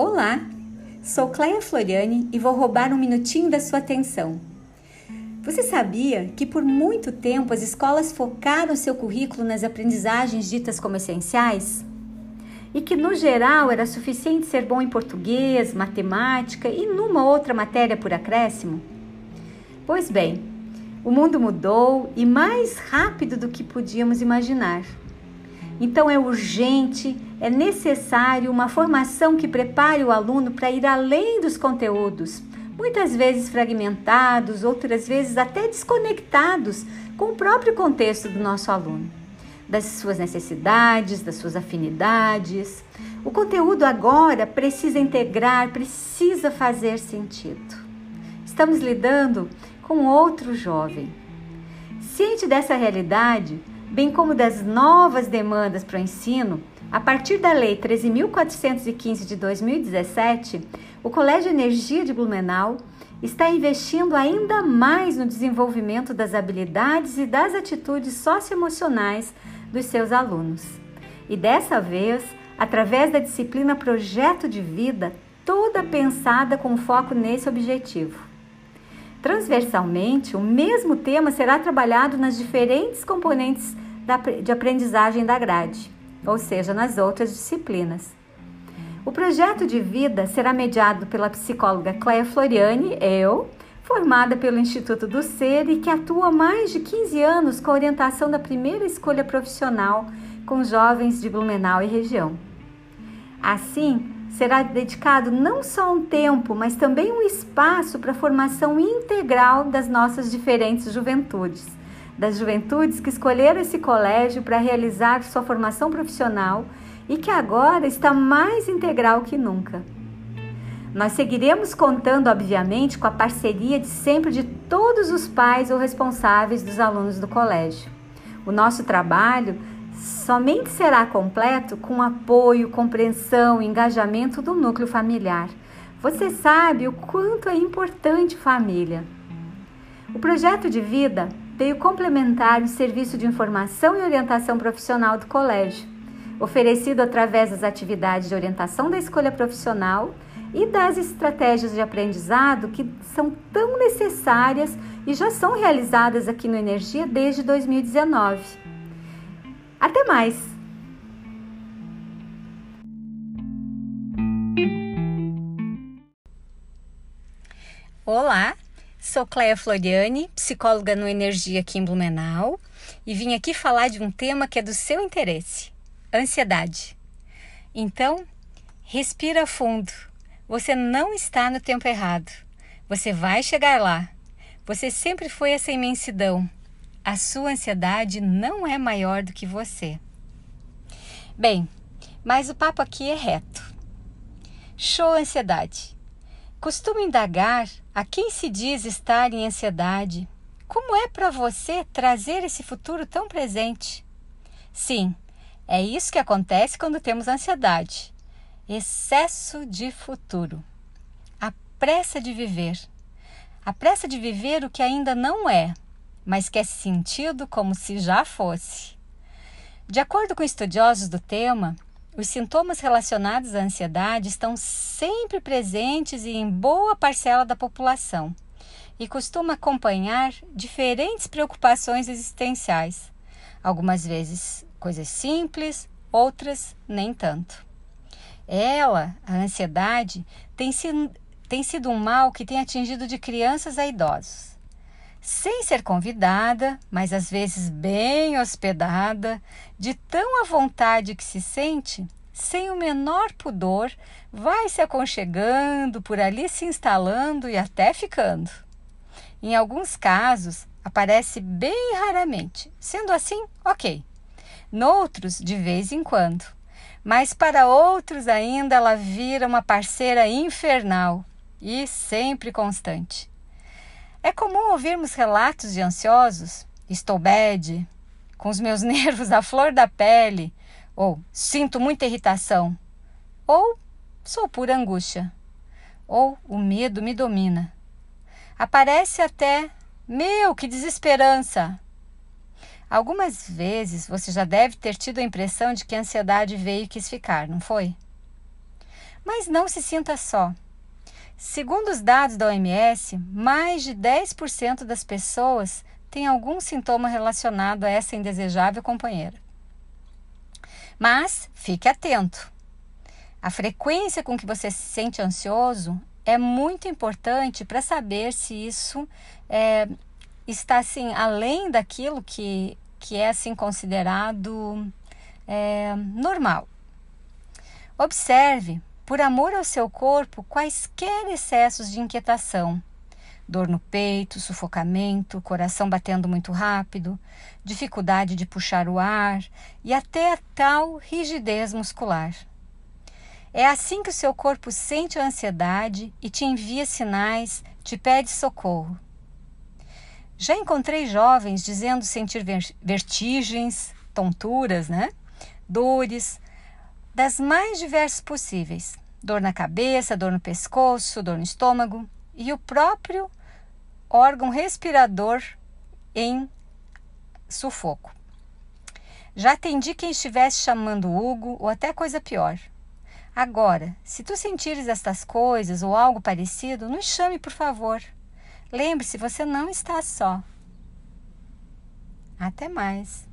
Olá, sou Cleia Floriani e vou roubar um minutinho da sua atenção. Você sabia que por muito tempo as escolas focaram seu currículo nas aprendizagens ditas como essenciais? E que no geral era suficiente ser bom em português, matemática e numa outra matéria por acréscimo? Pois bem, o mundo mudou e mais rápido do que podíamos imaginar. Então é urgente, é necessário uma formação que prepare o aluno para ir além dos conteúdos, muitas vezes fragmentados, outras vezes até desconectados com o próprio contexto do nosso aluno, das suas necessidades, das suas afinidades. O conteúdo agora precisa integrar, precisa fazer sentido. Estamos lidando com outro jovem. Ciente dessa realidade, bem como das novas demandas para o ensino, a partir da Lei 13.415 de 2017, o Colégio Energia de Blumenau está investindo ainda mais no desenvolvimento das habilidades e das atitudes socioemocionais dos seus alunos. E dessa vez, através da disciplina Projeto de Vida, toda pensada com foco nesse objetivo. Transversalmente, o mesmo tema será trabalhado nas diferentes componentes de aprendizagem da grade, ou seja, nas outras disciplinas. O projeto de vida será mediado pela psicóloga Cleia Floriani, eu, formada pelo Instituto do Ser e que atua mais de 15 anos com a orientação da primeira escolha profissional com jovens de Blumenau e região. Assim, será dedicado não só um tempo, mas também um espaço para a formação integral das nossas diferentes juventudes, das juventudes que escolheram esse colégio para realizar sua formação profissional e que agora está mais integral que nunca. Nós seguiremos contando, obviamente, com a parceria de sempre de todos os pais ou responsáveis dos alunos do colégio. O nosso trabalho somente será completo com apoio, compreensão e engajamento do núcleo familiar. Você sabe o quanto é importante família. O projeto de vida veio complementar o serviço de informação e orientação profissional do colégio, oferecido através das atividades de orientação da escolha profissional e das estratégias de aprendizado que são tão necessárias e já são realizadas aqui no Energia desde 2019. Até mais! Olá, sou Cleia Floriani, psicóloga no Energia aqui em Blumenau, e vim aqui falar de um tema que é do seu interesse: ansiedade. Então, respira fundo. Você não está no tempo errado. Você vai chegar lá. Você sempre foi essa imensidão, a sua ansiedade não é maior do que você. Bem, mas o papo aqui é reto. Show ansiedade. Costumo indagar a quem se diz estar em ansiedade. Como é para você trazer esse futuro tão presente? Sim, é isso que acontece quando temos ansiedade. Excesso de futuro. A pressa de viver. A pressa de viver o que ainda não é, mas que é sentido como se já fosse. De acordo com estudiosos do tema, os sintomas relacionados à ansiedade estão sempre presentes e em boa parcela da população e costuma acompanhar diferentes preocupações existenciais, algumas vezes coisas simples, outras nem tanto. Ela, a ansiedade, tem sido, tem sido um mal que tem atingido de crianças a idosos sem ser convidada, mas às vezes bem hospedada, de tão à vontade que se sente, sem o menor pudor, vai se aconchegando, por ali se instalando e até ficando. Em alguns casos, aparece bem raramente, sendo assim, ok. Noutros, de vez em quando. Mas para outros ainda ela vira uma parceira infernal e sempre constante. É comum ouvirmos relatos de ansiosos, estou bad, com os meus nervos à flor da pele, ou sinto muita irritação, ou sou pura angústia, ou o medo me domina. Aparece até, meu, que desesperança! Algumas vezes você já deve ter tido a impressão de que a ansiedade veio e quis ficar, não foi? Mas não se sinta só. Segundo os dados da OMS, mais de 10% das pessoas têm algum sintoma relacionado a essa indesejável companheira. Mas fique atento. A frequência com que você se sente ansioso é muito importante para saber se isso é, está assim além daquilo que, que é assim considerado é, normal. Observe, por amor ao seu corpo, quaisquer excessos de inquietação. Dor no peito, sufocamento, coração batendo muito rápido, dificuldade de puxar o ar e até a tal rigidez muscular. É assim que o seu corpo sente a ansiedade e te envia sinais, te pede socorro. Já encontrei jovens dizendo sentir vertigens, tonturas, né? dores, das mais diversas possíveis: dor na cabeça, dor no pescoço, dor no estômago e o próprio órgão respirador em sufoco. Já atendi quem estivesse chamando Hugo ou até coisa pior. Agora, se tu sentires estas coisas ou algo parecido, nos chame, por favor. Lembre-se, você não está só. Até mais.